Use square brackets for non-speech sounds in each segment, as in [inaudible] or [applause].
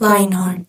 Lionheart.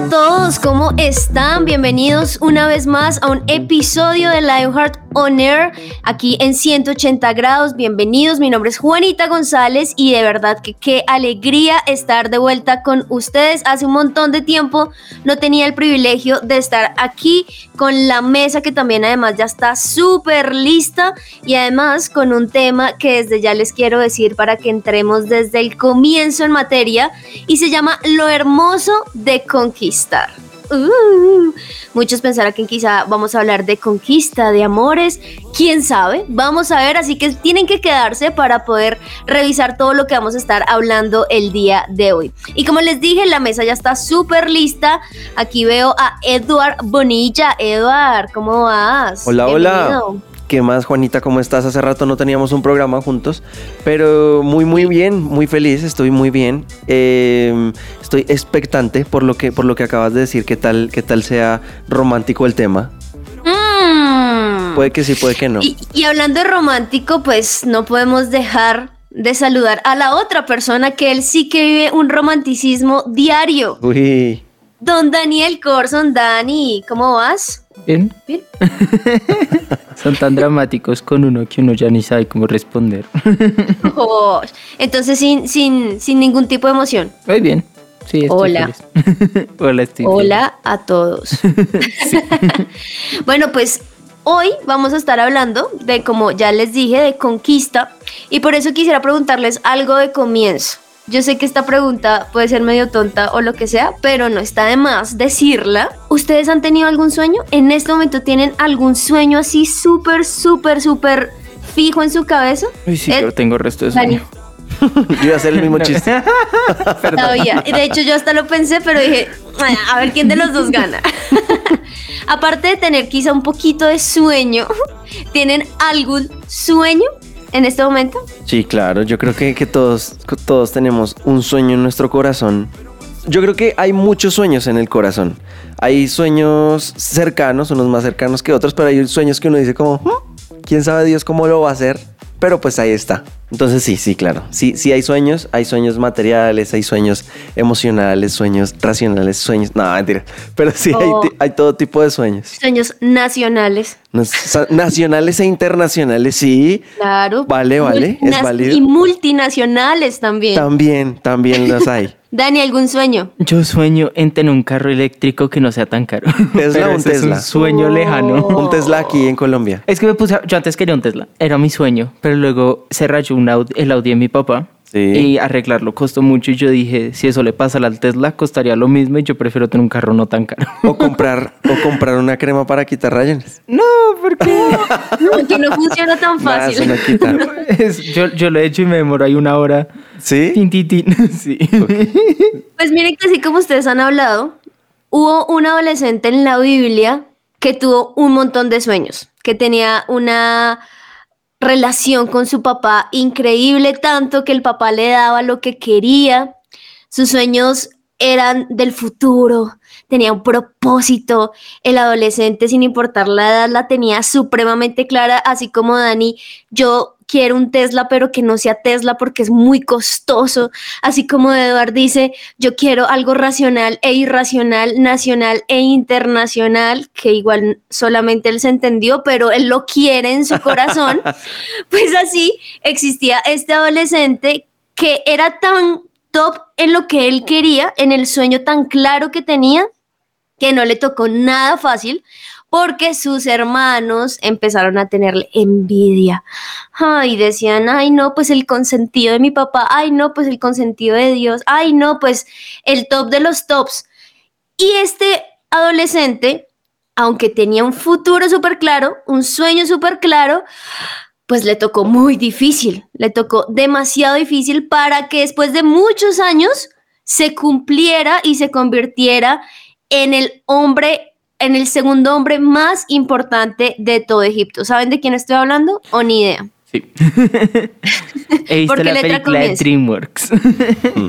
A todos, ¿cómo están? Bienvenidos una vez más a un episodio de Lionheart On Air, aquí en 180 grados. Bienvenidos, mi nombre es Juanita González y de verdad que qué alegría estar de vuelta con ustedes. Hace un montón de tiempo no tenía el privilegio de estar aquí con la mesa que también además ya está súper lista y además con un tema que desde ya les quiero decir para que entremos desde el comienzo en materia y se llama Lo hermoso de conquistar. Uh, muchos pensarán que quizá vamos a hablar de conquista, de amores, quién sabe, vamos a ver, así que tienen que quedarse para poder revisar todo lo que vamos a estar hablando el día de hoy. Y como les dije, la mesa ya está súper lista, aquí veo a Eduard Bonilla. Eduard, ¿cómo vas? Hola, hola. ¿Qué más, Juanita? ¿Cómo estás? Hace rato no teníamos un programa juntos, pero muy, muy bien, muy feliz, estoy muy bien. Eh, estoy expectante por lo que, por lo que acabas de decir, qué tal, qué tal sea romántico el tema. Mm. Puede que sí, puede que no. Y, y hablando de romántico, pues no podemos dejar de saludar a la otra persona que él sí que vive un romanticismo diario. Uy. Don Daniel Corson, Dani, ¿cómo vas? Bien. Bien. [laughs] Son tan dramáticos con uno que uno ya ni sabe cómo responder. [laughs] Oh, entonces sin, sin, sin ningún tipo de emoción. Muy bien. Sí, Hola. [laughs] Hola, Steve. Hola a todos. bueno, pues hoy vamos a estar hablando de, como ya les dije, de conquista. Y por eso quisiera preguntarles algo de comienzo. Yo sé que esta pregunta puede ser medio tonta o lo que sea, pero no está de más decirla. ¿Ustedes han tenido algún sueño? ¿En este momento tienen algún sueño así súper, súper, súper fijo en su cabeza? Uy, sí, yo tengo resto de Dani. sueño. Yo iba a hacer el mismo [laughs] chiste. [laughs] Todavía. De hecho, yo hasta lo pensé, pero dije, "Ay, a ver quién de los dos gana. [laughs] Aparte de tener quizá un poquito de sueño, ¿tienen algún sueño en este momento? Sí, claro, yo creo que, que todos, todos tenemos un sueño en nuestro corazón. Yo creo que hay muchos sueños en el corazón. Hay sueños cercanos, unos más cercanos que otros, pero hay sueños que uno dice como, "Hmm, ¿quién sabe Dios cómo lo va a hacer? Pero pues ahí está. Entonces sí, sí, claro. Sí, sí hay sueños, hay sueños materiales, hay sueños emocionales, sueños racionales, sueños... No, mentira. Pero sí hay, Oh. hay todo tipo de sueños. Sueños nacionales. Nacionales e internacionales, sí. Claro. Vale, vale, es válido. Y multinacionales también. También, también los hay. [laughs] Dani, ¿algún sueño? Yo sueño en tener un carro eléctrico que no sea tan caro. [laughs] ¿Tesla Pero o un ese Tesla? Es un sueño Oh. lejano. Un Tesla aquí en Colombia. Es que me puse, a- yo antes quería un Tesla, era mi sueño, pero luego se rayó un Audi- el Audi de mi papá Sí. y arreglarlo costó mucho y yo dije, si eso le pasa al Tesla, costaría lo mismo y yo prefiero tener un carro no tan caro. [laughs] O comprar, o comprar una crema para quitar rayones. No, [laughs] porque Que no funciona tan fácil. no quita. [laughs] yo, yo lo he hecho y me demoro ahí una hora. ¿Sí? Tin, tin, tin. Sí. Pues miren que así como ustedes han hablado, hubo un adolescente en la Biblia que tuvo un montón de sueños, que tenía una relación con su papá increíble, tanto que el papá le daba lo que quería. Sus sueños eran del futuro, tenía un propósito. El adolescente, sin importar la edad, la tenía supremamente clara, así como Dani, yo quiero un Tesla, pero que no sea Tesla porque es muy costoso. Así como Eduard dice, yo quiero algo racional e irracional, nacional e internacional, que igual solamente él se entendió, pero él lo quiere en su corazón. [laughs] pues así existía este adolescente que era tan top en lo que él quería, en el sueño tan claro que tenía, que no le tocó nada fácil, porque sus hermanos empezaron a tenerle envidia. Ay, decían, ay, no, pues el consentido de mi papá, ay, no, pues el consentido de Dios, ay, no, pues el top de los tops. Y este adolescente, aunque tenía un futuro súper claro, un sueño súper claro, pues le tocó muy difícil, le tocó demasiado difícil para que después de muchos años se cumpliera y se convirtiera en el hombre, en el segundo hombre más importante de todo Egipto. ¿Saben de quién estoy hablando o ni idea? Sí. [laughs] He visto ¿Por qué la letra película de? DreamWorks. [laughs]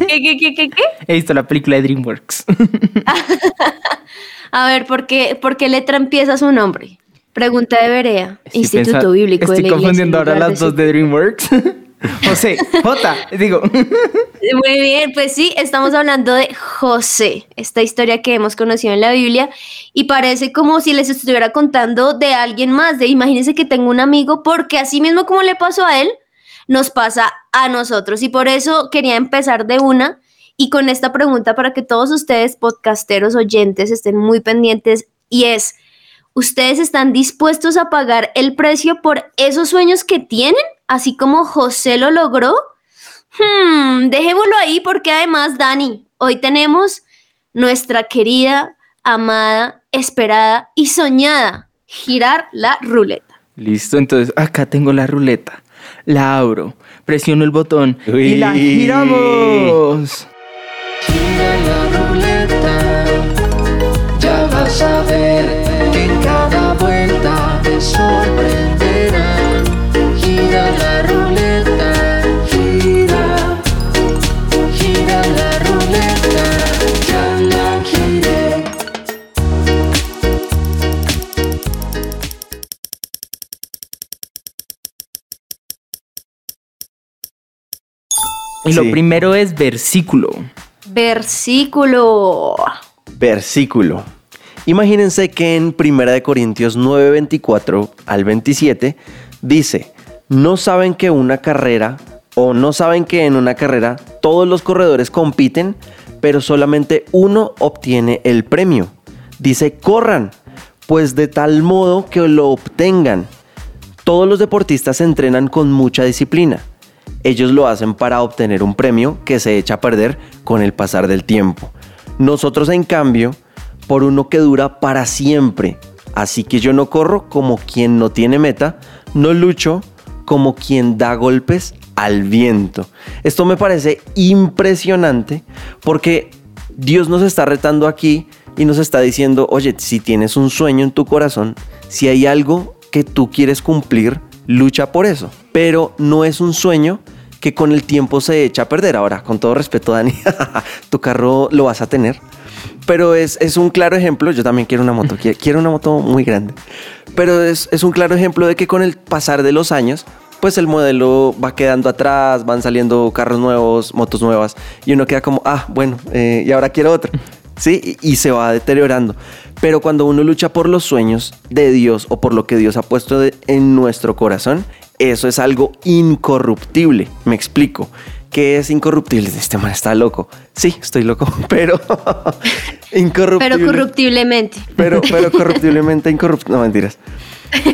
¿Qué, qué, qué, qué, qué? He visto la película de DreamWorks. [laughs] A ver, ¿por qué, por qué letra empieza su nombre? Pregunta de Berea, Estoy Instituto Bíblico de Estoy la Iglesia confundiendo ahora las de dos de DreamWorks. José, J, digo. Muy bien, pues sí, estamos hablando de José, esta historia que hemos conocido en la Biblia y parece como si les estuviera contando de alguien más, de imagínense que tengo un amigo porque así mismo como le pasó a él, nos pasa a nosotros y por eso quería empezar de una y con esta pregunta para que todos ustedes, podcasteros oyentes, estén muy pendientes y es, ¿ustedes están dispuestos a pagar el precio por esos sueños que tienen? Así como José lo logró. Hmm, dejémoslo ahí porque además, Dani, hoy tenemos nuestra querida, amada, esperada y soñada girar la ruleta. Listo, entonces acá tengo la ruleta. La abro, presiono el botón y la giramos. Gira la ruleta, ya vas a ver Y lo primero es versículo. Versículo. Versículo. Imagínense que en 1 de Corintios 9, 24 al 27 dice, no saben que una carrera o no saben que en una carrera todos los corredores compiten, pero solamente uno obtiene el premio. Dice, corran, pues de tal modo que lo obtengan. Todos los deportistas se entrenan con mucha disciplina. Ellos lo hacen para obtener un premio que se echa a perder con el pasar del tiempo. Nosotros, en cambio, por uno que dura para siempre. Así que yo no corro como quien no tiene meta, no lucho como quien da golpes al viento. Esto me parece impresionante porque Dios nos está retando aquí y nos está diciendo, oye, si tienes un sueño en tu corazón, si hay algo que tú quieres cumplir, lucha por eso. Pero no es un sueño que con el tiempo se echa a perder. Ahora, con todo respeto, Dani, [laughs] tu carro lo vas a tener. Pero es, es un claro ejemplo, yo también quiero una moto, qui- quiero una moto muy grande. Pero es, es un claro ejemplo de que con el pasar de los años, pues el modelo va quedando atrás, van saliendo carros nuevos, motos nuevas, y uno queda como, ah, bueno, eh, y ahora quiero otro. [laughs] ¿sí? Y, y se va deteriorando. Pero cuando uno lucha por los sueños de Dios o por lo que Dios ha puesto de- en nuestro corazón, eso es algo incorruptible. Me explico. ¿Qué es incorruptible? Este man está loco. Sí, estoy loco, [laughs] pero [laughs] incorruptible. Pero corruptiblemente. Pero, pero [laughs] corruptiblemente incorruptible. No, mentiras.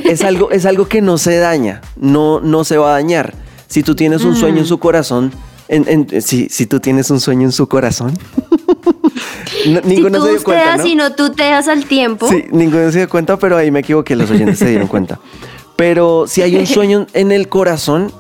Es algo, es algo que no se daña, no, no se va a dañar. Si tú tienes un sueño en su corazón, en, en- si, si tú tienes un sueño en su corazón, no- Si ninguno tú se dio cuenta, ¿no? si no tú te das al tiempo. Sí, ninguno se dio cuenta, pero ahí me equivoqué, los oyentes se dieron cuenta. Pero si hay un [laughs] sueño en el corazón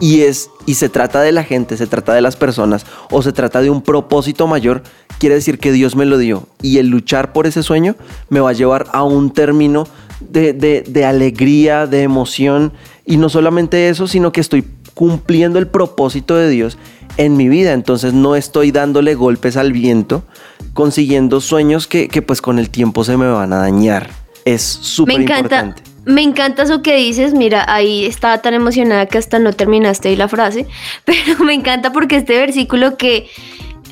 y es y se trata de la gente, se trata de las personas o se trata de un propósito mayor, quiere decir que Dios me lo dio y el luchar por ese sueño me va a llevar a un término de, de- de alegría, de emoción y no solamente eso, sino que estoy cumpliendo el propósito de Dios en mi vida, entonces no estoy dándole golpes al viento, consiguiendo sueños que, que pues con el tiempo se me van a dañar. Es súper importante. Me encanta eso que dices. Mira, ahí estaba tan emocionada que hasta no terminaste ahí la frase. [laughs] Pero me encanta porque este versículo que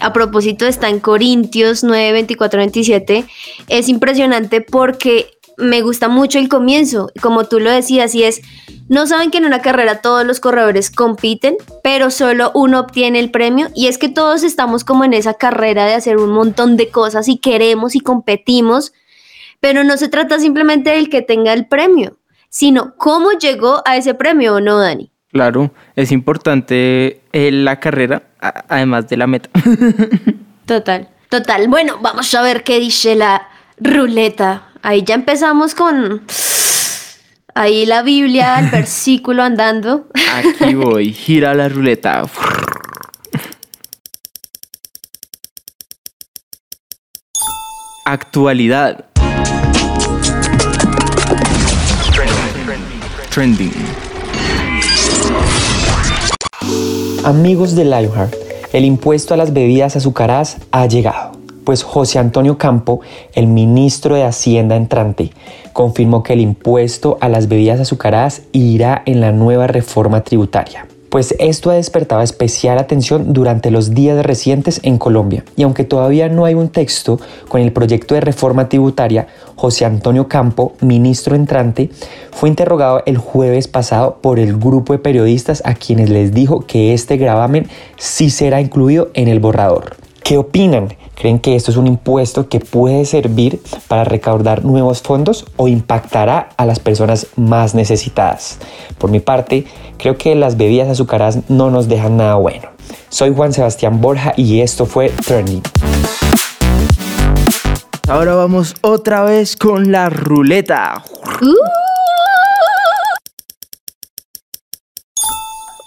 a propósito está en Corintios 9, 24, 27 es impresionante porque me gusta mucho el comienzo. Como tú lo decías, y es, no saben que en una carrera todos los corredores compiten, pero solo uno obtiene el premio. Y es que todos estamos como en esa carrera de hacer un montón de cosas y queremos y competimos pero no se trata simplemente del que tenga el premio, sino cómo llegó a ese premio o no, Dani. Claro, es importante eh, la carrera, además de la meta. [laughs] Total, total. Bueno, vamos a ver qué dice la ruleta. Ahí ya empezamos con... Ahí la Biblia, el [laughs] versículo andando. Aquí voy, gira la ruleta. Actualidad. Trending. Amigos de Lionheart, el impuesto a las bebidas azucaradas ha llegado, pues José Antonio Campo, el ministro de Hacienda entrante, confirmó que el impuesto a las bebidas azucaradas irá en la nueva reforma tributaria pues esto ha despertado especial atención durante los días recientes en Colombia. Y aunque todavía no hay un texto con el proyecto de reforma tributaria, José Antonio Campo, ministro entrante, fue interrogado el jueves pasado por el grupo de periodistas a quienes les dijo que este gravamen sí será incluido en el borrador. ¿Qué opinan? ¿Creen que esto es un impuesto que puede servir para recaudar nuevos fondos o impactará a las personas más necesitadas? Por mi parte, creo que las bebidas azucaradas no nos dejan nada bueno. Soy Juan Sebastián Borja y esto fue Trending. Ahora vamos otra vez con la ruleta. Uh.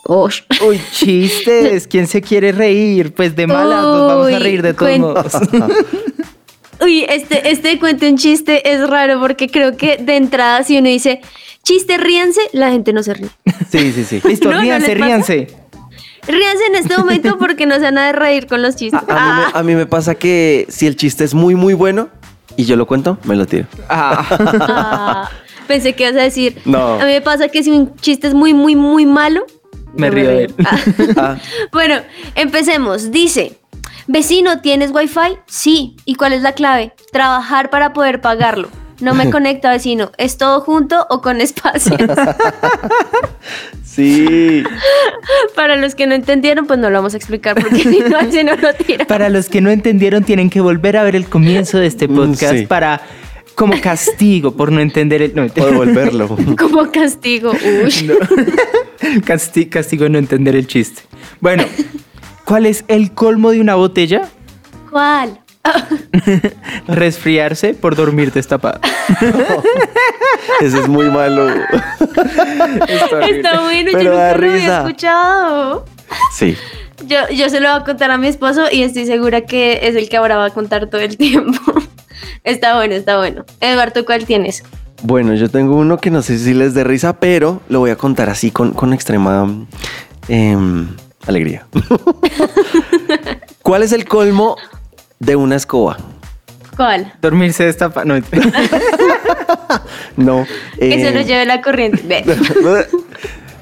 Ush. Uy, [laughs] chistes. ¿Quién se quiere reír? Pues de malas nos vamos a reír de todos modos. [laughs] Uy, este, este cuento un chiste es raro porque creo que de entrada si uno dice chiste, ríanse, la gente no se ríe. Sí, sí, sí. [laughs] Listo, No, ¿no ríanse, ríanse. Ríanse en este momento porque no se van a reír con los chistes. A, a mí me, a mí me pasa que si el chiste es muy, muy bueno y yo lo cuento, me lo tiro. Ah. Ah, pensé que ibas a decir. No. A mí me pasa que si un chiste es muy, muy, muy malo, Me río de él. Ah. [laughs] Ah, [laughs] Bueno, empecemos. Dice, vecino, ¿tienes wifi? Sí. ¿Y cuál es la clave? Trabajar para poder pagarlo. No me [laughs] conecta, vecino. ¿Es todo junto o con espacios? sí. para los que no entendieron, pues no lo vamos a explicar porque si no, lo tira. Para los que no entendieron, tienen que volver a ver el comienzo de este Mm, podcast sí. para como castigo por no entender el no, [laughs] O devolverlo. [laughs] Como castigo. Uy. [laughs] casti- castigo no entender el chiste. Bueno, ¿cuál es el colmo de una botella? ¿Cuál? Resfriarse por dormir destapada. Ese es muy malo. Está bueno, Pero yo da nunca lo había risa. escuchado. Sí. Yo, yo se lo voy a contar a mi esposo y estoy segura que es el que ahora va a contar todo el tiempo. Está bueno, está bueno. Eduardo, ¿cuál tienes? Bueno, yo tengo uno que no sé si les dé risa, pero lo voy a contar así con, con extrema em, alegría. [laughs] ¿Cuál es el colmo de una escoba? ¿Cuál? Dormirse destapada. No, [laughs] No. Que se eh, lo lleve la corriente. Ve. [laughs]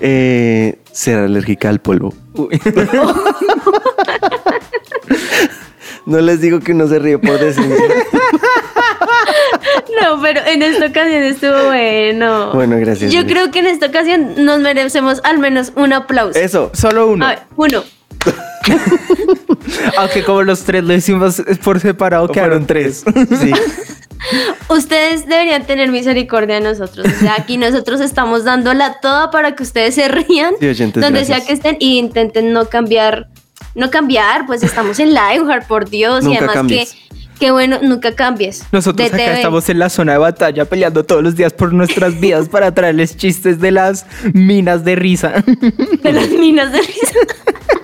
eh, ser alérgica al polvo. Uy. No les digo que uno se ríe por decir. Pero en esta ocasión estuvo bueno. Bueno, gracias. Yo creo que en esta ocasión nos merecemos al menos un aplauso. Eso. Solo uno. A ver, uno. [laughs] Aunque como los tres lo hicimos por separado, quedaron tres. [laughs] Sí. [laughs] Ustedes deberían tener misericordia de nosotros. O sea, aquí nosotros estamos dándola toda para que ustedes se rían. Sí, oyentes, donde gracias. sea que estén y intenten no cambiar. No cambiar, pues estamos en Lionheart, por Dios. y Nunca además cambies. que, que bueno, nunca cambies. Nosotros De acá TV. estamos en la zona de batalla peleando todos los días por nuestras vidas para traerles chistes de las minas de risa. de las minas de risa. [laughs]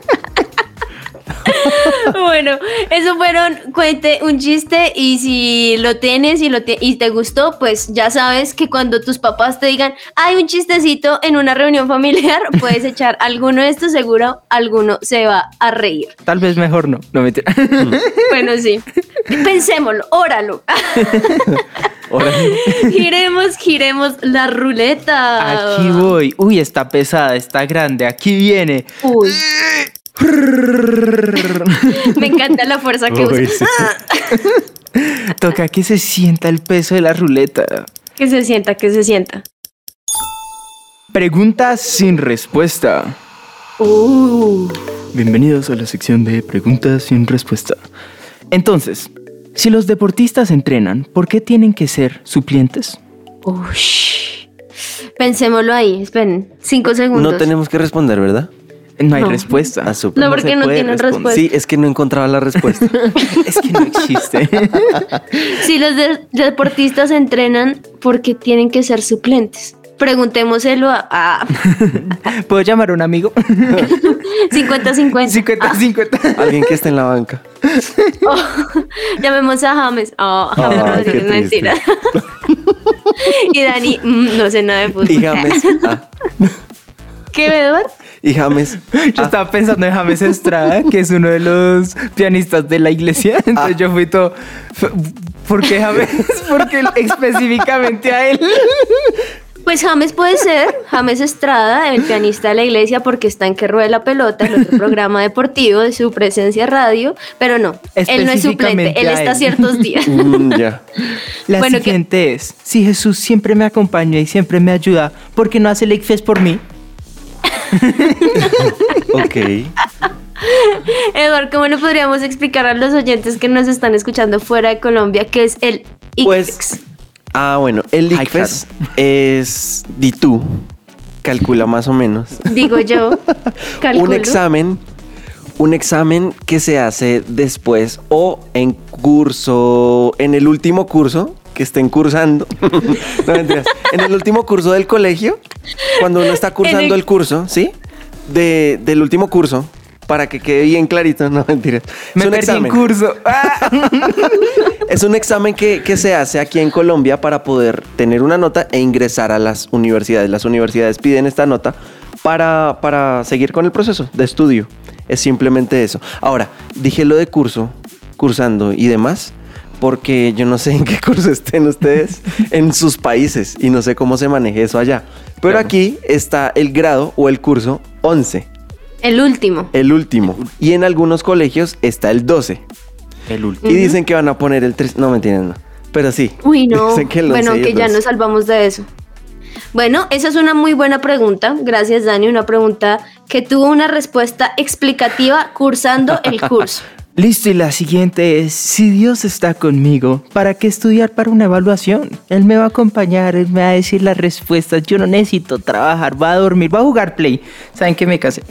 bueno, eso fueron, cuente un chiste y si lo tienes y, lo ti- y te gustó, pues ya sabes que cuando tus papás te digan, hay un chistecito en una reunión familiar, [laughs] puedes echar alguno de estos, seguro alguno se va a reír. Tal vez mejor no. No mentira. [laughs] Bueno, sí. Pensémoslo, óralo. [laughs] Giremos, giremos la ruleta. Aquí voy. Uy, está pesada, está grande. Aquí viene. Uy. Me encanta la fuerza que Uy, sí. Toca que se sienta el peso de la ruleta. Que se sienta, que se sienta. Preguntas sin respuesta. Uh. Bienvenidos a la sección de preguntas sin respuesta. Entonces, si los deportistas entrenan, ¿por qué tienen que ser suplentes? Ush. Pensémoslo ahí, esperen, cinco segundos. no tenemos que responder, ¿verdad? No hay No. respuesta. Ah, súper. No, porque no tienen responder. respuesta. Sí, es que no encontraba la respuesta. [laughs] Es que no existe. [laughs] Si los de- deportistas entrenan, porque tienen que ser suplentes? Preguntémoselo a, a [laughs] ¿Puedo llamar a un amigo? 50-50. 50-50. Alguien que esté en la banca. Oh, llamemos a James. Oh, James Ay, Rodríguez, mentira. y Dani, mm, no sé nada de fútbol. Y James. ah, ¿Qué, Edward? y James. Yo estaba pensando en James Estrada, que es uno de los pianistas de la iglesia. Entonces yo fui todo. ¿Por qué James? [laughs] Porque específicamente a él. Pues James puede ser, James Estrada, el pianista de la iglesia, porque está en Que Ruede la Pelota, el otro programa deportivo de su presencia radio, pero no, él no es suplente, él está él. ciertos días. [laughs] Mm, ya. La Bueno, que- siguiente es: Si Jesús siempre me acompaña y siempre me ayuda, ¿por qué no hace Lake Fest por mí? [laughs] Ok. Eduardo, ¿cómo le podríamos explicar a los oyentes que nos están escuchando fuera de Colombia qué es el ICFEX? Pues. Ah, bueno, el Ay, ICFES es. Di tú. Calcula más o menos. Digo yo, [laughs] calculo. Un examen. Un examen que se hace después o en curso, en el último curso que estén cursando. [laughs] no mentiras. En el último curso del colegio, cuando uno está cursando el... el- curso, ¿sí? De, del último curso, para que quede bien clarito, no mentiras. Me es un perdí examen. curso. Ah. [laughs] Es un examen que, que se hace aquí en Colombia para poder tener una nota e ingresar a las universidades. Las universidades piden esta nota para, para seguir con el proceso de estudio. Es simplemente eso. Ahora, dije lo de curso, cursando y demás, porque yo no sé en qué [laughs] curso estén ustedes en sus países y no sé cómo se maneje eso allá. Pero Claro. aquí está el grado o el curso 11, El último. el último. Y en algunos colegios está el 12. El último. Y dicen que van a poner el 3. No, mentiras, no. Pero sí. Uy, no. [laughs] Dicen que el bueno, 11 y que ya 12. nos salvamos de eso. Bueno, esa es una muy buena pregunta. Gracias, Dani. Una pregunta que tuvo una respuesta explicativa cursando el curso. [laughs] Listo, y la siguiente es, si Dios está conmigo, ¿para qué estudiar para una evaluación? Él me va a acompañar, Él me va a decir las respuestas, yo no necesito trabajar, voy a dormir, voy a jugar play. ¿Saben qué me casé?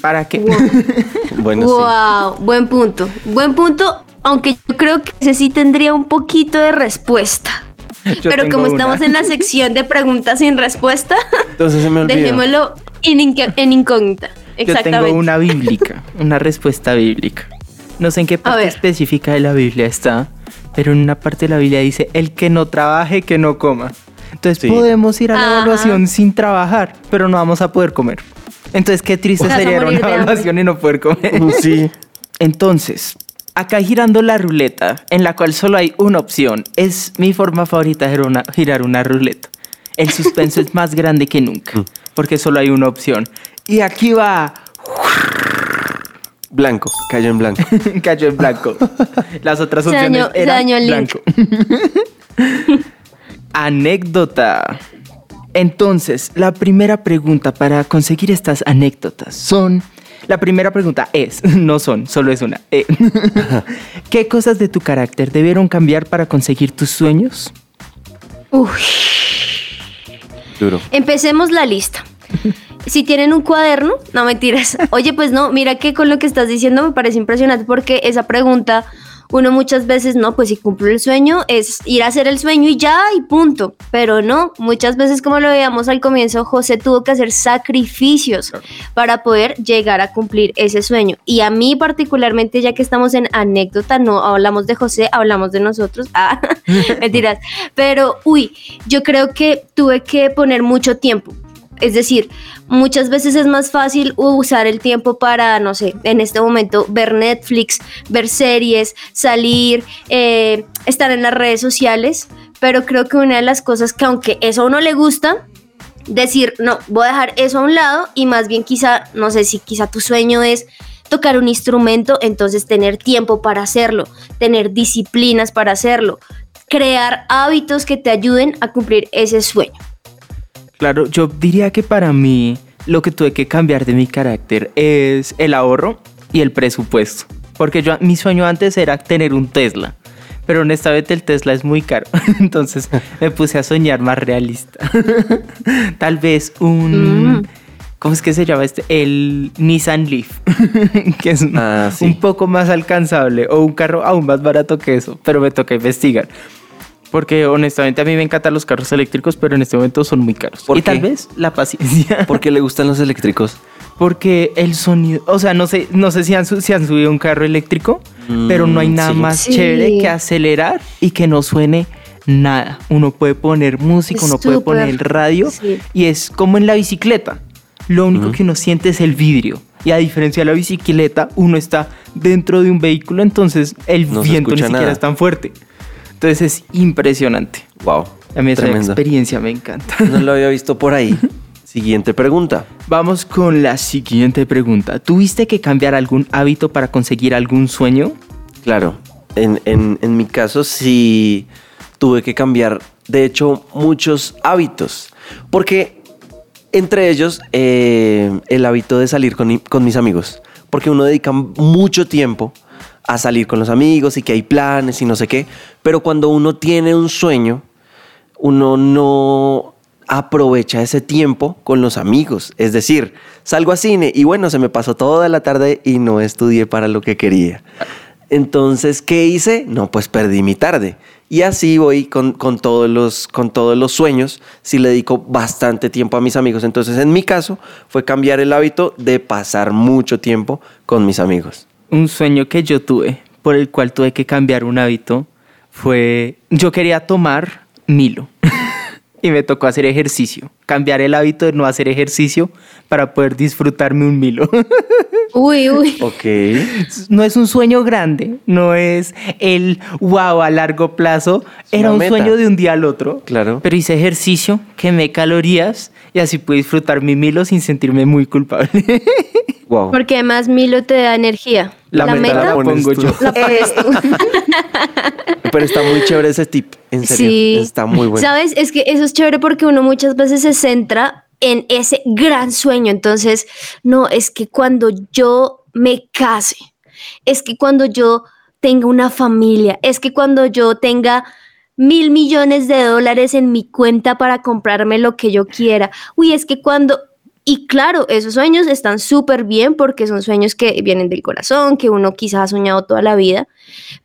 ¿Para qué? [laughs] Bueno, sí. wow, buen punto. Buen punto, aunque yo creo que ese sí tendría un poquito de respuesta. [laughs] Yo Pero como una. estamos en la sección de preguntas sin respuesta, Entonces se me [laughs] olvidó. dejémoslo en, incógnita. Yo Exactamente. tengo una [laughs] bíblica, una respuesta bíblica. No sé en qué parte específica de la Biblia está, pero en una parte de la Biblia dice, el que no trabaje, que no coma. Entonces Sí. podemos ir a la Ajá. evaluación sin trabajar, pero no vamos a poder comer. Entonces qué triste sería ir a una evaluación y no poder comer. Sí. Entonces, acá girando la ruleta, en la cual solo hay una opción, es mi forma favorita de girar una, girar una ruleta. El suspenso es más grande que nunca, [laughs] porque solo hay una opción. Y aquí va, Blanco. Cayó en blanco. [laughs] cayó en blanco. [laughs] Las otras Se opciones se eran blanco. Anécdota. Entonces, la primera pregunta para conseguir estas anécdotas son... La primera pregunta es, [laughs] no son, solo es una. Eh, [laughs] ¿Qué cosas de tu carácter debieron cambiar para conseguir tus sueños? Uy, Duro. empecemos la lista. [laughs] Si tienen un cuaderno, no mentiras. Oye, pues no, mira que con lo que estás diciendo me parece impresionante porque esa pregunta, uno muchas veces, no, pues si cumplo el sueño es ir a hacer el sueño y ya, y punto. Pero no, muchas veces como lo veíamos al comienzo, José tuvo que hacer sacrificios para poder llegar a cumplir ese sueño. Y a mí particularmente, ya que estamos en anécdota, no hablamos de José, hablamos de nosotros. [laughs] Ah, [laughs] mentiras. Pero, uy, yo creo que tuve que poner mucho tiempo. Es decir, muchas veces es más fácil usar el tiempo para, no sé, en este momento ver Netflix, ver series, salir, eh, estar en las redes sociales, pero creo que una de las cosas que aunque eso a uno le gusta, decir, no, voy a dejar eso a un lado y más bien quizá, no sé si quizá tu sueño es tocar un instrumento, entonces tener tiempo para hacerlo, tener disciplinas para hacerlo, crear hábitos que te ayuden a cumplir ese sueño. Claro, yo diría que para mí lo que tuve que cambiar de mi carácter es el ahorro y el presupuesto. Porque yo, mi sueño antes era tener un Tesla. Pero honestamente el Tesla es muy caro. [laughs] Entonces me puse a soñar más realista. [laughs] Tal vez un... Mm. ¿Cómo es que se llama este? El Nissan Leaf. [laughs] que es Ah, sí. un poco más alcanzable. O un carro aún más barato que eso. Pero me toca investigar. Porque honestamente a mí me encantan los carros eléctricos, pero en este momento son muy caros. ¿Por y tal vez la paciencia. ¿Por qué le gustan los eléctricos? [laughs] Porque el sonido, o sea, no sé, no sé si han, su- si han subido un carro eléctrico, Mm, pero no hay nada sí. más Sí. chévere que acelerar y que no suene nada. Uno puede poner música, uno puede poner el radio Sí. y es como en la bicicleta. Lo único que uno siente es el vidrio. Y a diferencia de la bicicleta, uno está dentro de un vehículo, entonces el No viento ni siquiera nada. es tan fuerte. Entonces es impresionante. Wow. A mí esa Tremendo. experiencia me encanta. No lo había visto por ahí. [laughs] Siguiente pregunta. Vamos con la siguiente pregunta. ¿Tuviste que cambiar algún hábito para conseguir algún sueño? Claro, en, en- en mi caso sí tuve que cambiar, de hecho, muchos hábitos. Porque entre ellos eh, el hábito de salir con, con mis amigos. Porque uno dedica mucho tiempo a salir con los amigos y que hay planes y no sé qué. Pero cuando uno tiene un sueño, uno no aprovecha ese tiempo con los amigos. Es decir, salgo a cine y bueno, se me pasó toda la tarde y no estudié para lo que quería. Entonces, ¿qué hice? No, pues perdí mi tarde. Y así voy con, con todos los, con todos los sueños, si le dedico bastante tiempo a mis amigos. Entonces, en mi caso, fue cambiar el hábito de pasar mucho tiempo con mis amigos. Un sueño que yo tuve, por el cual tuve que cambiar un hábito, fue yo quería tomar Milo [laughs] y me tocó hacer ejercicio. Cambiar el hábito de no hacer ejercicio para poder disfrutarme un Milo. [laughs] Uy, uy. Ok. no es un sueño grande, no es el wow a largo plazo. Era un meta. sueño de un día al otro. Claro. Pero hice ejercicio, quemé calorías y así pude disfrutar mi Milo sin sentirme muy culpable. [laughs] Wow. Porque además Milo te da energía. La meta la pones pongo tú. yo. la pones tú. [laughs] Pero está muy chévere ese tip. En serio. Sí. Está muy bueno. Sabes, es que eso es chévere porque uno muchas veces se centra en ese gran sueño. Entonces, no, es que cuando yo me case, es que cuando yo tenga una familia, es que cuando yo tenga mil millones de dólares en mi cuenta para comprarme lo que yo quiera. Uy, es que cuando... Y claro, esos sueños están súper bien porque son sueños que vienen del corazón, que uno quizás ha soñado toda la vida,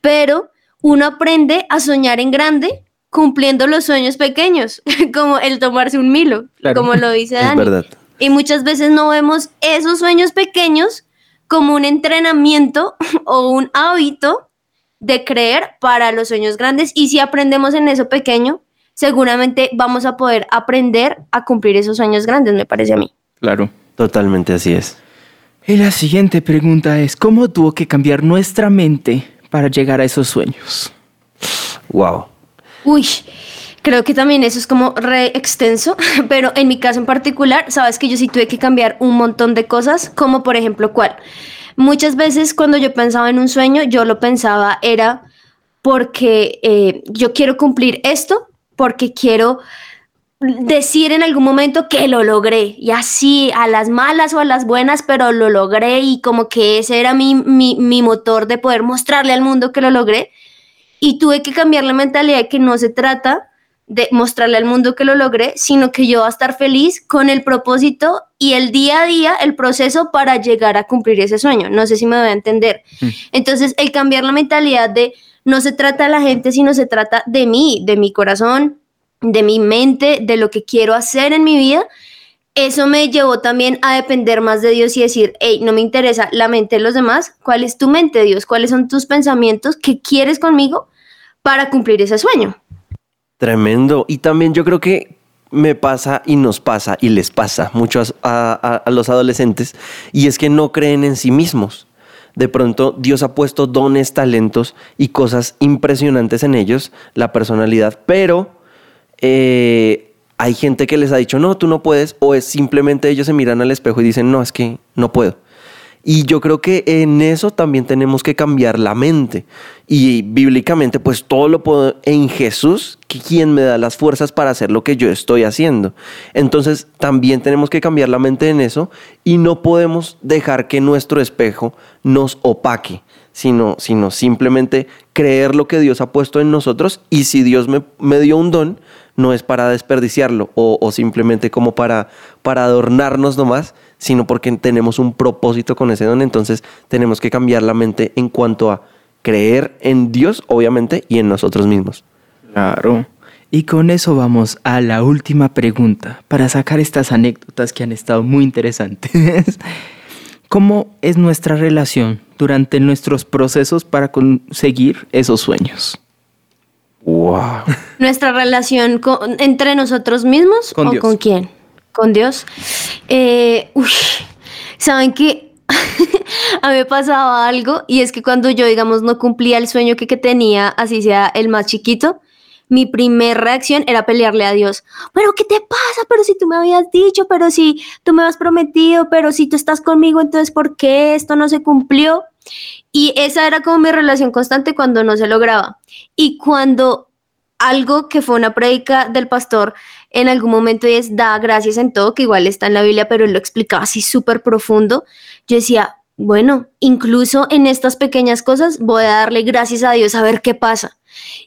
pero uno aprende a soñar en grande cumpliendo los sueños pequeños, [laughs] como el tomarse un Milo, Claro. como lo dice es Dani. verdad. Y muchas veces no vemos esos sueños pequeños como un entrenamiento [laughs] o un hábito de creer para los sueños grandes. Y si aprendemos en eso pequeño, seguramente vamos a poder aprender a cumplir esos sueños grandes, me parece a mí. Claro. Totalmente así es. Y la siguiente pregunta es, ¿cómo tuvo que cambiar nuestra mente para llegar a esos sueños? Wow. Uy, creo que también eso es como re extenso, [laughs] pero en mi caso en particular, sabes que yo sí tuve que cambiar un montón de cosas, como por ejemplo, ¿cuál? Muchas veces cuando yo pensaba en un sueño, yo lo pensaba era porque eh, yo quiero cumplir esto, porque quiero decir en algún momento que lo logré, y así a las malas o a las buenas, pero lo logré y como que ese era mi, mi, mi motor de poder mostrarle al mundo que lo logré. Y tuve que cambiar la mentalidad de que no se trata de mostrarle al mundo que lo logré, sino que yo voy a estar feliz con el propósito y el día a día, el proceso para llegar a cumplir ese sueño. No sé si me voy a entender. Mm. Entonces, el cambiar la mentalidad de no se trata de la gente, sino se trata de mí, de mi corazón, de mi mente, de lo que quiero hacer en mi vida. Eso me llevó también a depender más de Dios y decir, hey, no me interesa la mente de los demás, ¿cuál es tu mente, Dios? ¿Cuáles son tus pensamientos? ¿Qué quieres conmigo para cumplir ese sueño? Tremendo. Y también yo creo que me pasa y nos pasa y les pasa mucho a, a- a los adolescentes y es que no creen en sí mismos. De pronto Dios ha puesto dones, talentos y cosas impresionantes en ellos, la personalidad, pero eh, hay gente que les ha dicho, no, tú no puedes, o es simplemente ellos se miran al espejo y dicen, no, es que no puedo. Y yo creo que en eso también tenemos que cambiar la mente. Y bíblicamente, pues todo lo puedo en Jesús, quien me da las fuerzas para hacer lo que yo estoy haciendo. Entonces también tenemos que cambiar la mente en eso y no podemos dejar que nuestro espejo nos opaque, sino, sino simplemente creer lo que Dios ha puesto en nosotros y si Dios me, me dio un don, no es para desperdiciarlo o, o simplemente como para, para adornarnos nomás, sino porque tenemos un propósito con ese don. Entonces tenemos que cambiar la mente en cuanto a creer en Dios, obviamente, y en nosotros mismos. Claro. Y con eso vamos a la última pregunta para sacar estas anécdotas que han estado muy interesantes. [laughs] ¿Cómo es nuestra relación durante nuestros procesos para conseguir esos sueños? Wow. Nuestra relación con- entre nosotros mismos Con o Dios. con quién? Con Dios. Eh, uy, Saben que [laughs] a mí me pasaba algo y es que cuando yo, digamos, no cumplía el sueño que, que tenía, así sea el más chiquito, mi primera reacción era pelearle a Dios. Pero ¿qué te pasa? Pero si tú me habías dicho, pero si tú me has prometido, pero si tú estás conmigo, entonces ¿por qué esto no se cumplió? Y esa era como mi relación constante cuando no se lograba. Y cuando algo que fue una prédica del pastor en algún momento es da gracias en todo, que igual está en la Biblia, pero él lo explicaba así súper profundo, yo decía, bueno, incluso en estas pequeñas cosas voy a darle gracias a Dios a ver qué pasa.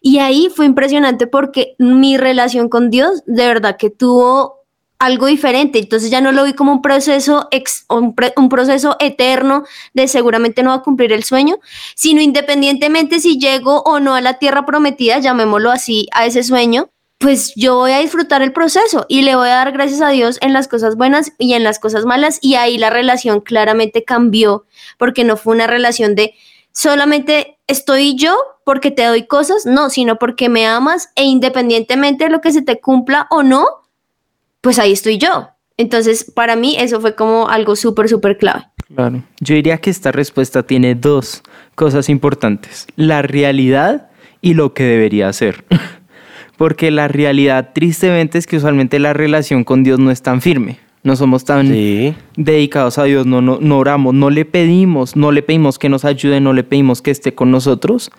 Y ahí fue impresionante porque mi relación con Dios de verdad que tuvo algo diferente. Entonces ya no lo vi como un proceso, ex- un, un proceso eterno de seguramente no va a cumplir el sueño, sino independientemente si llego o no a la tierra prometida, llamémoslo así, a ese sueño, pues yo voy a disfrutar el proceso y le voy a dar gracias a Dios en las cosas buenas y en las cosas malas. Y ahí la relación claramente cambió porque no fue una relación de solamente estoy yo porque te doy cosas, no, sino porque me amas e independientemente de lo que se te cumpla o no, pues ahí estoy yo. Entonces, para mí eso fue como algo súper, súper clave. Claro. Yo diría que esta respuesta tiene dos cosas importantes. La realidad y lo que debería ser. [laughs] Porque la realidad, tristemente, es que usualmente la relación con Dios no es tan firme. No somos tan Sí. dedicados a Dios, no, no, no oramos, no le pedimos, no le pedimos que nos ayude, no le pedimos que esté con nosotros,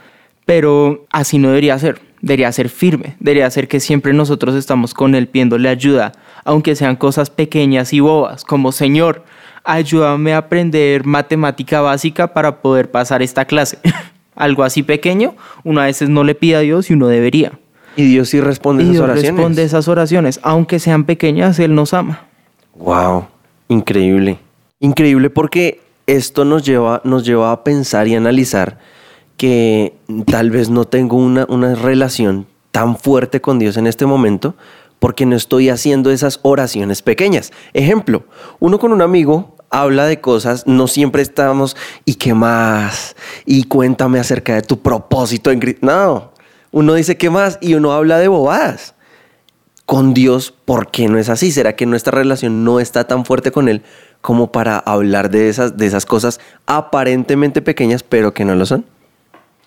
pero así no debería ser, debería ser firme, debería ser que siempre nosotros estamos con Él pidiéndole ayuda, aunque sean cosas pequeñas y bobas, como Señor, ayúdame a aprender matemática básica para poder pasar esta clase. [laughs] Algo así pequeño, uno a veces no le pide a Dios y uno debería. Y Dios sí responde Y esas Dios oraciones. responde esas oraciones, aunque sean pequeñas, Él nos ama. Wow, increíble. Increíble porque esto nos lleva, nos lleva a pensar y analizar que tal vez no tengo una, una relación tan fuerte con Dios en este momento porque no estoy haciendo esas oraciones pequeñas. Ejemplo, uno con un amigo habla de cosas, no siempre estamos, ¿y qué más? Y cuéntame acerca de tu propósito en Cristo. No, uno dice, ¿qué más? Y uno habla de bobadas con Dios, ¿por qué no es así? ¿Será que nuestra relación no está tan fuerte con Él como para hablar de esas, de esas cosas aparentemente pequeñas, pero que no lo son?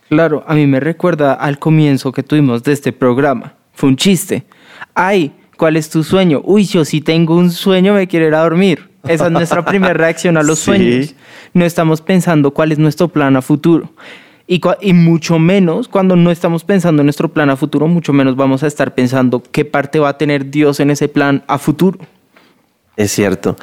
Claro, a mí me recuerda al comienzo que tuvimos de este programa. Fue un chiste. Ay, ¿cuál es tu sueño? Uy, yo sí tengo un sueño, me quiero ir a dormir. Esa es nuestra [laughs] primera reacción a los Sí. sueños. No estamos pensando cuál es nuestro plan a futuro. Y, y mucho menos, cuando no estamos pensando en nuestro plan a futuro, mucho menos vamos a estar pensando qué parte va a tener Dios en ese plan a futuro. Es cierto.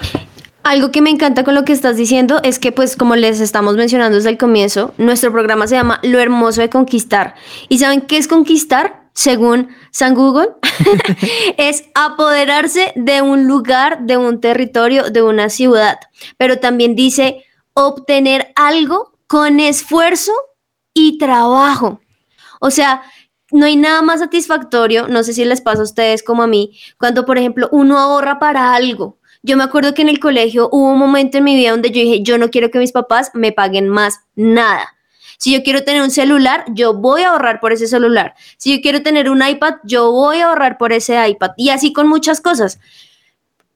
Algo que me encanta con lo que estás diciendo es que, pues, como les estamos mencionando desde el comienzo, nuestro programa se llama Lo hermoso de conquistar. ¿Y saben qué es conquistar? Según San Google, [laughs] [laughs] es apoderarse de un lugar, de un territorio, de una ciudad. Pero también dice obtener algo con esfuerzo y trabajo. O sea, no hay nada más satisfactorio, no sé si les pasa a ustedes como a mí, cuando, por ejemplo, uno ahorra para algo. Yo me acuerdo que en el colegio hubo un momento en mi vida donde yo dije, yo no quiero que mis papás me paguen más nada. Si yo quiero tener un celular, yo voy a ahorrar por ese celular. Si yo quiero tener un iPad, yo voy a ahorrar por ese iPad. Y así con muchas cosas.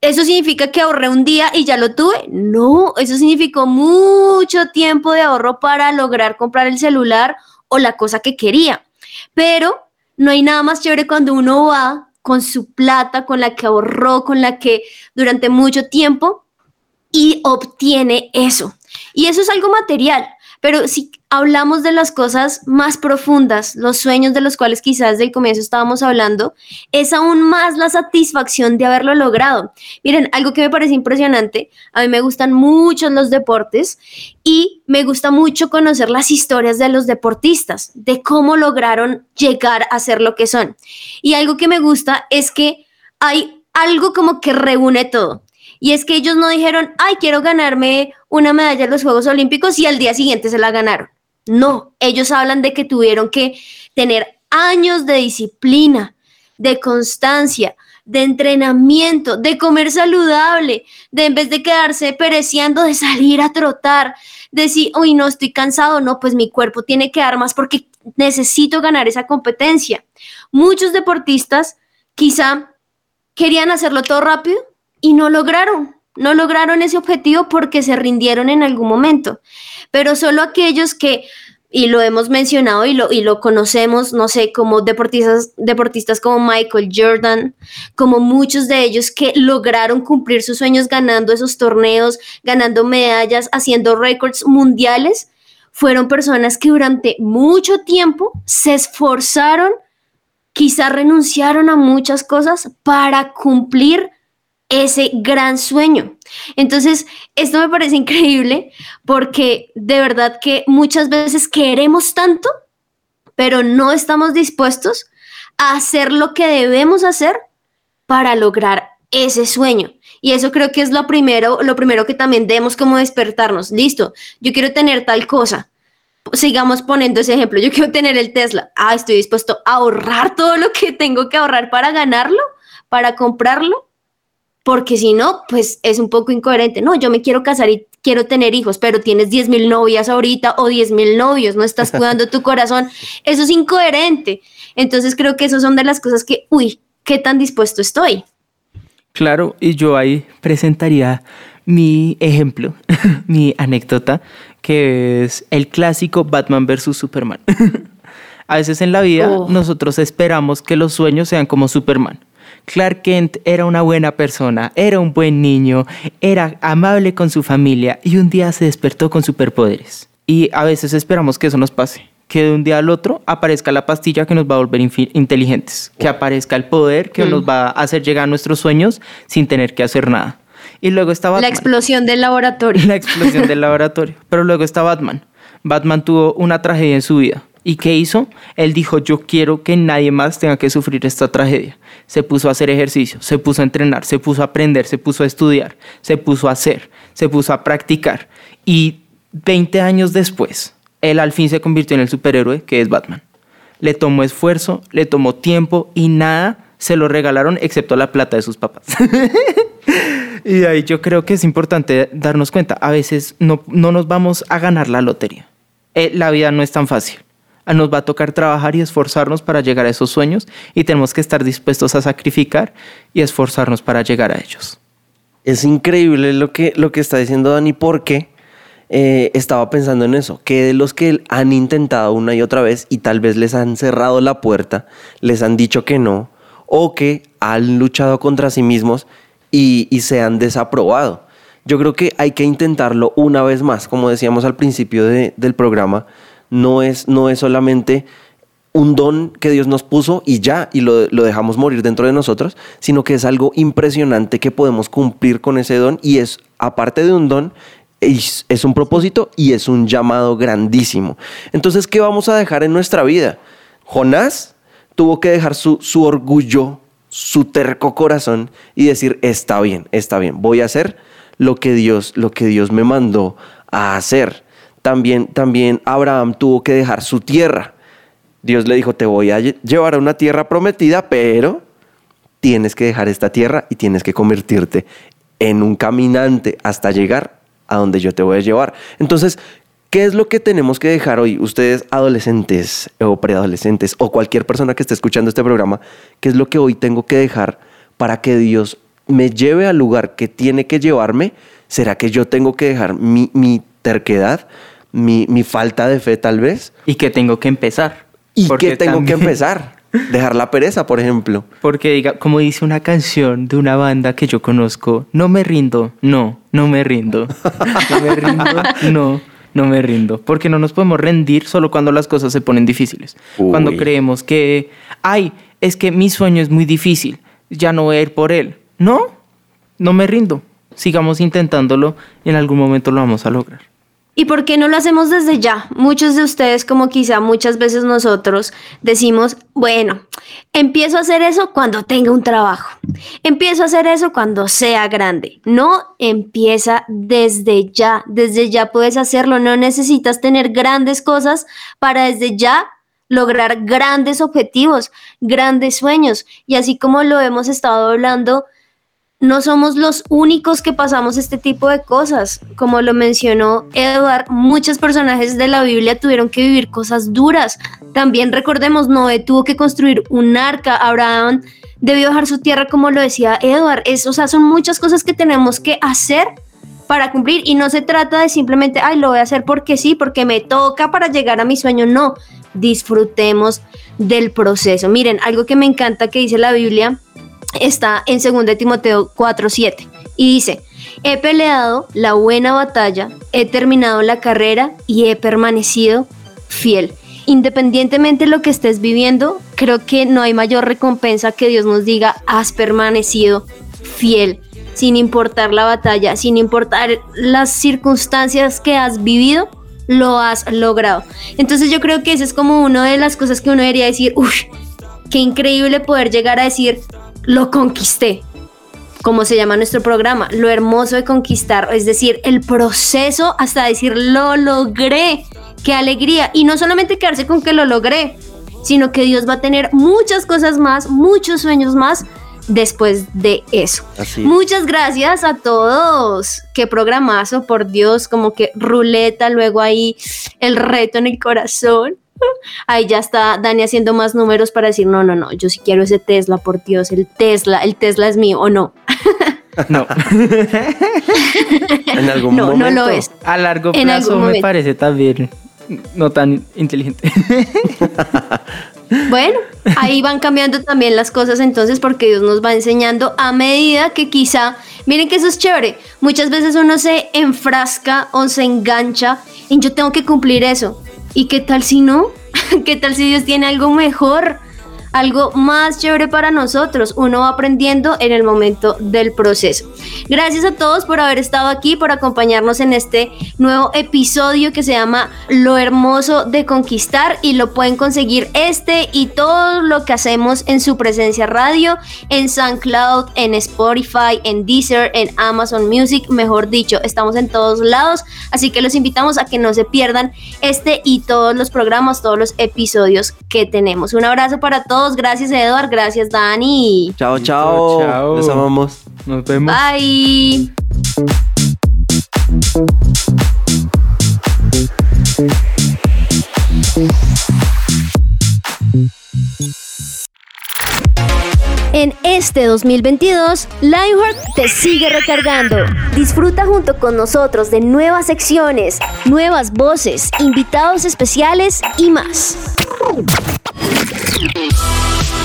¿Eso significa que ahorré un día y ya lo tuve? No, eso significó mucho tiempo de ahorro para lograr comprar el celular o la cosa que quería. Pero no hay nada más chévere cuando uno va con su plata, con la que ahorró, con la que durante mucho tiempo y obtiene eso. Y eso es algo material. Pero si hablamos de las cosas más profundas, los sueños de los cuales quizás desde el comienzo estábamos hablando, es aún más la satisfacción de haberlo logrado. Miren, algo que me parece impresionante, a mí me gustan mucho los deportes y me gusta mucho conocer las historias de los deportistas, de cómo lograron llegar a ser lo que son. Y algo que me gusta es que hay algo como que reúne todo. Y es que ellos no dijeron, ay, quiero ganarme una medalla en los Juegos Olímpicos y al día siguiente se la ganaron. No, ellos hablan de que tuvieron que tener años de disciplina, de constancia, de entrenamiento, de comer saludable, de en vez de quedarse pereciendo, de salir a trotar, de decir, uy, no estoy cansado, no, pues mi cuerpo tiene que dar más porque necesito ganar esa competencia. Muchos deportistas quizá querían hacerlo todo rápido y no lograron, no lograron ese objetivo porque se rindieron en algún momento. Pero solo aquellos que y lo hemos mencionado y lo, y lo conocemos, no sé, como deportistas, deportistas como Michael Jordan, como muchos de ellos que lograron cumplir sus sueños ganando esos torneos, ganando medallas, haciendo récords mundiales, fueron personas que durante mucho tiempo se esforzaron, quizá renunciaron a muchas cosas para cumplir ese gran sueño. Entonces, esto me parece increíble porque de verdad que muchas veces queremos tanto, pero no estamos dispuestos a hacer lo que debemos hacer para lograr ese sueño. Y eso creo que es lo primero, lo primero que también debemos como despertarnos. Listo, yo quiero tener tal cosa. Sigamos poniendo ese ejemplo. Yo quiero tener el Tesla. Ah, estoy dispuesto a ahorrar todo lo que tengo que ahorrar para ganarlo, para comprarlo porque si no, pues es un poco incoherente. No, yo me quiero casar y quiero tener hijos, pero tienes 10 mil novias ahorita o 10 mil novios, no estás cuidando tu corazón. [laughs] Eso es incoherente. Entonces creo que esas son de las cosas que, uy, ¿qué tan dispuesto estoy? Claro, y yo ahí presentaría mi ejemplo, [laughs] mi anécdota, que es el clásico Batman versus Superman. [laughs] A veces en la vida oh. nosotros esperamos que los sueños sean como Superman Clark Kent era una buena persona, era un buen niño, era amable con su familia y un día se despertó con superpoderes. Y a veces esperamos que eso nos pase, que de un día al otro aparezca la pastilla que nos va a volver inteligentes, que aparezca el poder que nos mm. va a hacer llegar a nuestros sueños sin tener que hacer nada. Y luego está Batman. La explosión del laboratorio. [laughs] La explosión del laboratorio. Pero luego está Batman. Batman tuvo una tragedia en su vida ¿Y qué hizo? Él dijo, yo quiero que nadie más tenga que sufrir esta tragedia. Se puso a hacer ejercicio, se puso a entrenar, se puso a aprender, se puso a estudiar, se puso a hacer, se puso a practicar. Y 20 años después, él al fin se convirtió en el superhéroe que es Batman. Le tomó esfuerzo, le tomó tiempo y nada se lo regalaron excepto la plata de sus papás. [laughs] y ahí yo creo que es importante darnos cuenta, a veces no, no nos vamos a ganar la lotería. Eh, la vida no es tan fácil nos va a tocar trabajar y esforzarnos para llegar a esos sueños y tenemos que estar dispuestos a sacrificar y esforzarnos para llegar a ellos. Es increíble lo que, lo que está diciendo Dani porque eh, estaba pensando en eso, que de los que han intentado una y otra vez y tal vez les han cerrado la puerta, les han dicho que no, o que han luchado contra sí mismos y, se han desaprobado. Yo creo que hay que intentarlo una vez más, como decíamos al principio del programa, no es, no es solamente un don que Dios nos puso y ya, y lo, dejamos morir dentro de nosotros, sino que es algo impresionante que podemos cumplir con ese don y es, aparte de un don, es, es un propósito y es un llamado grandísimo. Entonces, ¿qué vamos a dejar en nuestra vida? Jonás tuvo que dejar su, su orgullo, su terco corazón y decir, está bien, está bien, voy a hacer lo que Dios, lo que Dios me mandó a hacer también, también Abraham tuvo que dejar su tierra. Dios le dijo, te voy a llevar a una tierra prometida, pero tienes que dejar esta tierra y tienes que convertirte en un caminante hasta llegar a donde yo te voy a llevar. Entonces, ¿qué es lo que tenemos que dejar hoy? Ustedes adolescentes o preadolescentes o cualquier persona que esté escuchando este programa, ¿qué es lo que hoy tengo que dejar para que Dios me lleve al lugar que tiene que llevarme? ¿Será que yo tengo que dejar mi, mi terquedad? Mi, falta de fe tal vez. Y que tengo que empezar. ¿Y que tengo que [laughs] empezar? Dejar la pereza, por ejemplo. Porque, diga, como dice una canción de una banda que yo conozco, no me rindo, no, no me rindo. [laughs] No me rindo, no, no me rindo. Porque no nos podemos rendir solo cuando las cosas se ponen difíciles. Cuando creemos que, ay, es que mi sueño es muy difícil, ya no voy a ir por él. No, no me rindo. Sigamos intentándolo y en algún momento lo vamos a lograr. ¿Y por qué no lo hacemos desde ya? Muchos de ustedes, como quizá muchas veces nosotros, decimos, bueno, empiezo a hacer eso cuando tenga un trabajo. Empiezo a hacer eso cuando sea grande. No empieza desde ya. Desde ya puedes hacerlo. No necesitas tener grandes cosas para desde ya lograr grandes objetivos, grandes sueños. Y así como lo hemos estado hablando, no somos los únicos que pasamos este tipo de cosas. Como lo mencionó Edward, muchos personajes de la Biblia tuvieron que vivir cosas duras. También recordemos, Noé tuvo que construir un arca, Abraham debió dejar su tierra, como lo decía Edward. Es, o sea, son muchas cosas que tenemos que hacer para cumplir y no se trata de simplemente, ay, lo voy a hacer porque sí, porque me toca para llegar a mi sueño. No, disfrutemos del proceso. Miren, algo que me encanta que dice la Biblia está en 2 Timoteo 4:7 y dice, he peleado la buena batalla, he terminado la carrera y he permanecido fiel. Independientemente de lo que estés viviendo, creo que no hay mayor recompensa que Dios nos diga, has permanecido fiel, sin importar la batalla, sin importar las circunstancias que has vivido, lo has logrado. Entonces yo creo que esa es como una de las cosas que uno debería decir, uff, qué increíble poder llegar a decir, lo conquisté, como se llama nuestro programa, lo hermoso de conquistar, es decir, el proceso hasta decir lo logré, qué alegría. Y no solamente quedarse con que lo logré, sino que Dios va a tener muchas cosas más, muchos sueños más después de eso. Muchas gracias a todos. Qué programazo, por Dios, como que ruleta, luego ahí el reto en el corazón. Ahí ya está Dani haciendo más números para decir, no, no, no, yo sí quiero ese Tesla, por Dios, el Tesla, el Tesla es mío o no. [laughs] No. [laughs] en algún no, momento. no lo es. A largo plazo me parece también no tan inteligente. [laughs] Bueno, ahí van cambiando también las cosas entonces porque Dios nos va enseñando a medida que quizá, miren que eso es chévere, muchas veces uno se enfrasca o se engancha en yo tengo que cumplir eso. ¿Y qué tal si no? [laughs] ¿Qué tal si Dios tiene algo mejor? Algo más chévere para nosotros. Uno va aprendiendo en el momento del proceso. Gracias a todos por haber estado aquí, por acompañarnos en este nuevo episodio que se llama Lo hermoso de conquistar y lo pueden conseguir este y todo lo que hacemos en su presencia radio, en SoundCloud, en Spotify, en Deezer, en Amazon Music, mejor dicho, estamos en todos lados, así que los invitamos a que no se pierdan este y todos los programas, todos los episodios que tenemos. Un abrazo para todos Gracias, Edward. Gracias, Dani. Chao, chao. chao. Los amamos. Nos vemos. Bye. En este 2022, Lionheart te sigue recargando. Disfruta junto con nosotros de nuevas secciones, nuevas voces, invitados especiales y más.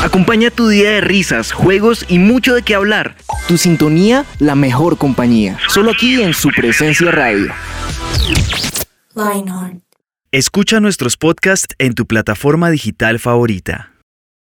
Acompaña tu día de risas, juegos y mucho de qué hablar. Tu sintonía, la mejor compañía. Solo aquí en su presencia radio. Escucha nuestros podcasts en tu plataforma digital favorita.